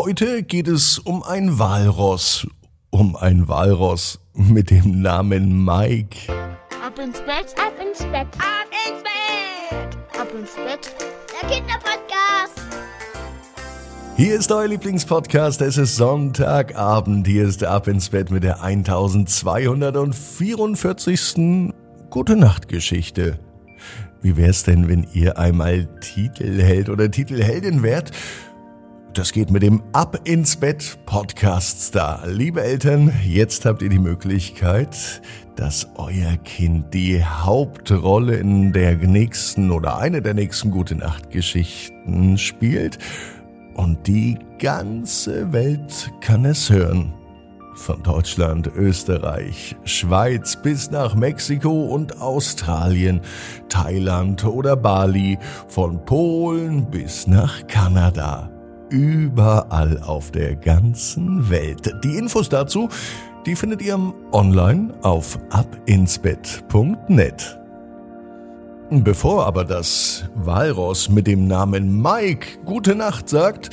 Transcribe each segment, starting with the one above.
Heute geht es um ein Walross. Um ein Walross mit dem Namen Mike. Ab ins Bett, ab ins Bett, ab ins Bett, ab ins Bett. Der Kinderpodcast. Hier ist euer Lieblingspodcast. Es ist Sonntagabend. Hier ist Ab ins Bett mit der 1244. Gute Nacht Geschichte. Wie wär's denn, wenn ihr einmal Titelheld oder Titelheldin wärt? Das geht mit dem Ab ins Bett Podcast Star. Liebe Eltern, jetzt habt ihr die Möglichkeit, dass euer Kind die Hauptrolle in der nächsten oder eine der nächsten Gute Nacht Geschichten spielt. Und die ganze Welt kann es hören. Von Deutschland, Österreich, Schweiz bis nach Mexiko und Australien, Thailand oder Bali, von Polen bis nach Kanada überall auf der ganzen Welt. Die Infos dazu, die findet ihr online auf abinsbett.net. Bevor aber das Walross mit dem Namen Mike Gute Nacht sagt,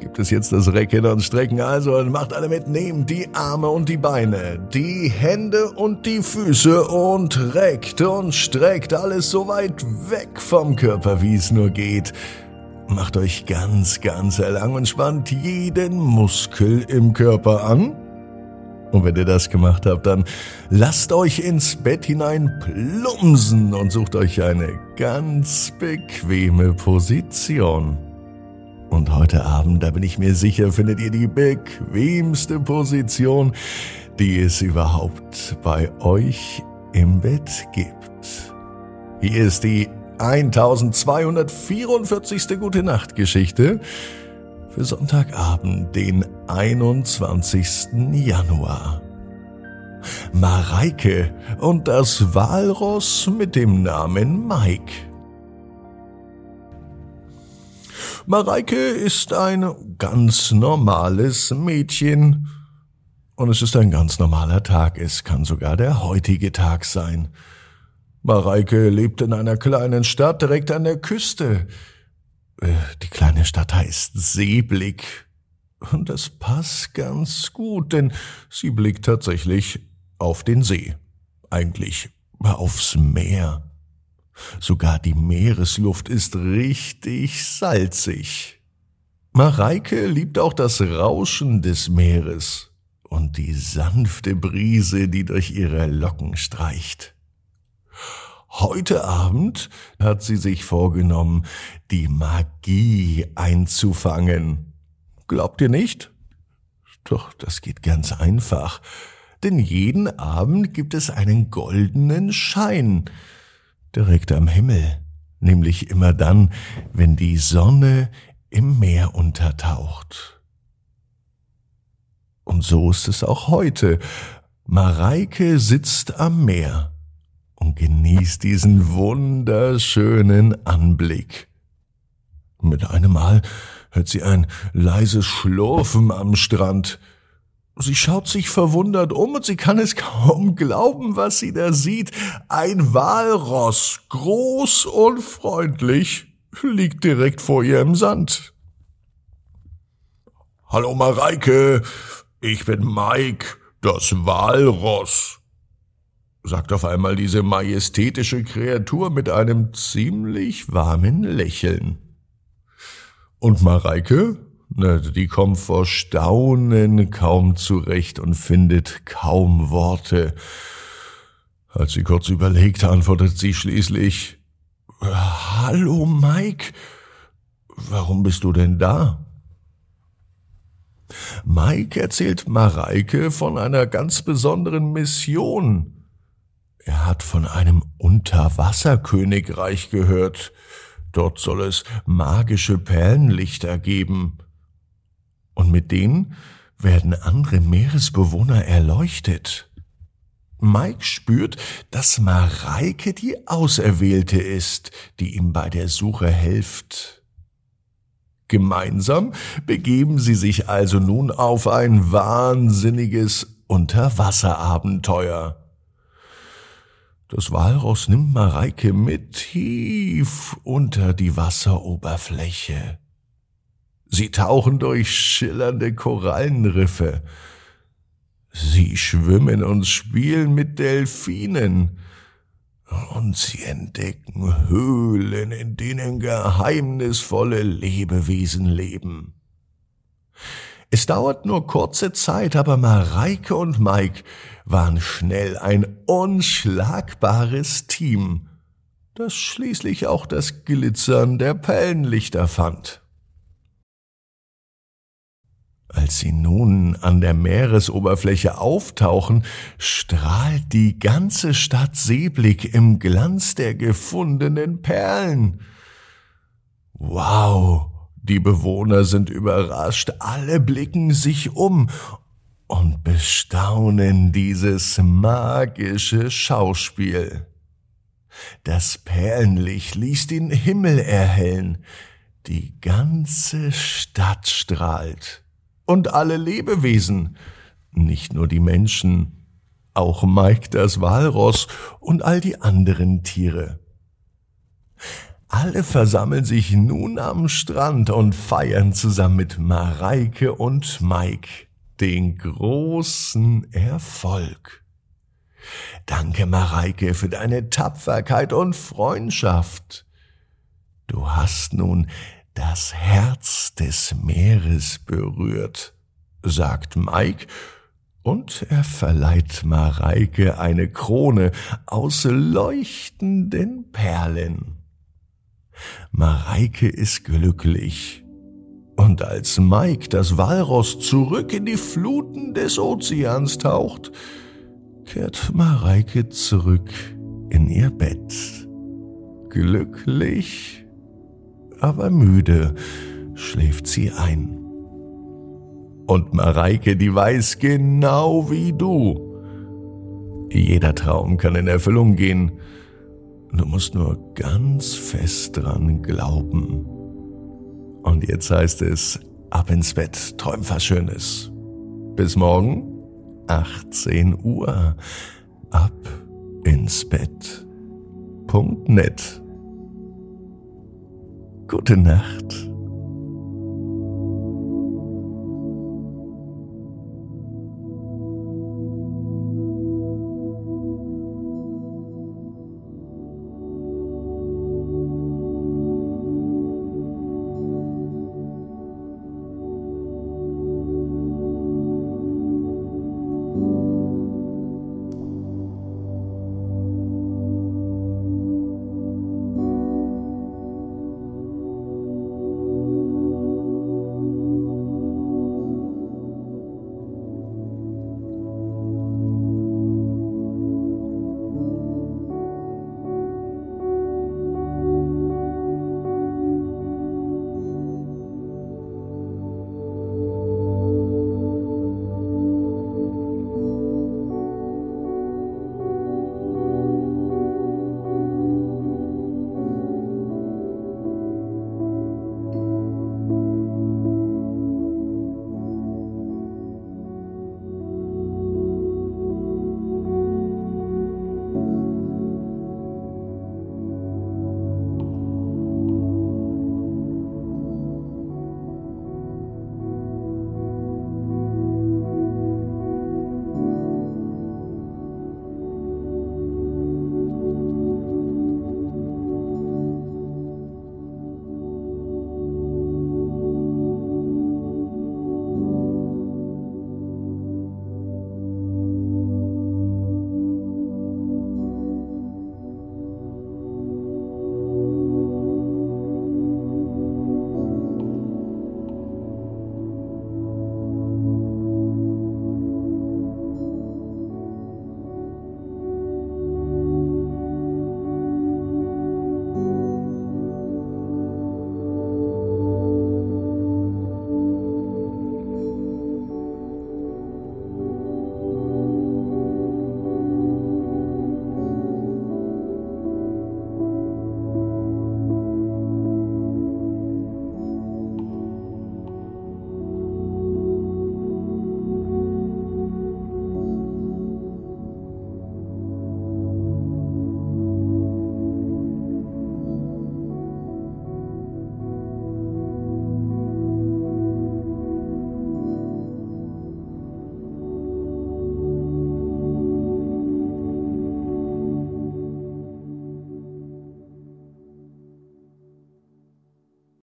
gibt es jetzt das Recken und Strecken. Also macht alle mit, nehmt die Arme und die Beine, die Hände und die Füße und reckt und streckt alles so weit weg vom Körper, wie es nur geht. Macht euch ganz, ganz lang und spannt jeden Muskel im Körper an. Und wenn ihr das gemacht habt, dann lasst euch ins Bett hinein plumsen und sucht euch eine ganz bequeme Position. Und heute Abend, da bin ich mir sicher, findet ihr die bequemste Position, die es überhaupt bei euch im Bett gibt. Hier ist die 1244. Gute Nacht Geschichte für Sonntagabend, den 21. Januar. Mareike und das Walross mit dem Namen Mike. Mareike ist ein ganz normales Mädchen. Und es ist ein ganz normaler Tag. Es kann sogar der heutige Tag sein. Mareike lebt in einer kleinen Stadt direkt an der Küste. Äh, die kleine Stadt heißt Seeblick. Und das passt ganz gut, denn sie blickt tatsächlich auf den See. Eigentlich aufs Meer. Sogar die Meeresluft ist richtig salzig. Mareike liebt auch das Rauschen des Meeres und die sanfte Brise, die durch ihre Locken streicht. Heute Abend hat sie sich vorgenommen, die Magie einzufangen. Glaubt ihr nicht? Doch, das geht ganz einfach. Denn jeden Abend gibt es einen goldenen Schein direkt am Himmel, nämlich immer dann, wenn die Sonne im Meer untertaucht. Und so ist es auch heute. Mareike sitzt am Meer und genießt diesen wunderschönen Anblick. Mit einem Mal hört sie ein leises Schlurfen am Strand. Sie schaut sich verwundert um und sie kann es kaum glauben, was sie da sieht. Ein Walross, groß und freundlich, liegt direkt vor ihr im Sand. Hallo Mareike, ich bin Mike, das Walross sagt auf einmal diese majestätische Kreatur mit einem ziemlich warmen Lächeln. Und Mareike? Na, die kommt vor Staunen kaum zurecht und findet kaum Worte. Als sie kurz überlegt, antwortet sie schließlich, Hallo Mike, warum bist du denn da? Mike erzählt Mareike von einer ganz besonderen Mission, er hat von einem Unterwasserkönigreich gehört. Dort soll es magische Perlenlichter geben. Und mit denen werden andere Meeresbewohner erleuchtet. Mike spürt, dass Mareike die Auserwählte ist, die ihm bei der Suche hilft. Gemeinsam begeben sie sich also nun auf ein wahnsinniges Unterwasserabenteuer. Das Walross nimmt Mareike mit tief unter die Wasseroberfläche. Sie tauchen durch schillernde Korallenriffe. Sie schwimmen und spielen mit Delfinen. Und sie entdecken Höhlen, in denen geheimnisvolle Lebewesen leben. Es dauert nur kurze Zeit, aber Mareike und Mike waren schnell ein unschlagbares Team, das schließlich auch das Glitzern der Pellenlichter fand. Als sie nun an der Meeresoberfläche auftauchen, strahlt die ganze Stadt Seeblick im Glanz der gefundenen Perlen. Wow, die Bewohner sind überrascht, alle blicken sich um und bestaunen dieses magische Schauspiel. Das Perlenlicht ließ den Himmel erhellen, die ganze Stadt strahlt und alle Lebewesen, nicht nur die Menschen, auch Mike das Walross und all die anderen Tiere. Alle versammeln sich nun am Strand und feiern zusammen mit Mareike und Mike den großen Erfolg. Danke, Mareike, für deine Tapferkeit und Freundschaft. Du hast nun das Herz des Meeres berührt, sagt Mike, und er verleiht Mareike eine Krone aus leuchtenden Perlen. Mareike ist glücklich. Und als Mike das Walross zurück in die Fluten des Ozeans taucht, kehrt Mareike zurück in ihr Bett. Glücklich, aber müde schläft sie ein. Und Mareike, die weiß genau wie du. Jeder Traum kann in Erfüllung gehen, Du musst nur ganz fest dran glauben. Und jetzt heißt es, ab ins Bett, träum was Schönes. Bis morgen, 18 Uhr, ab ins Bett. Gute Nacht.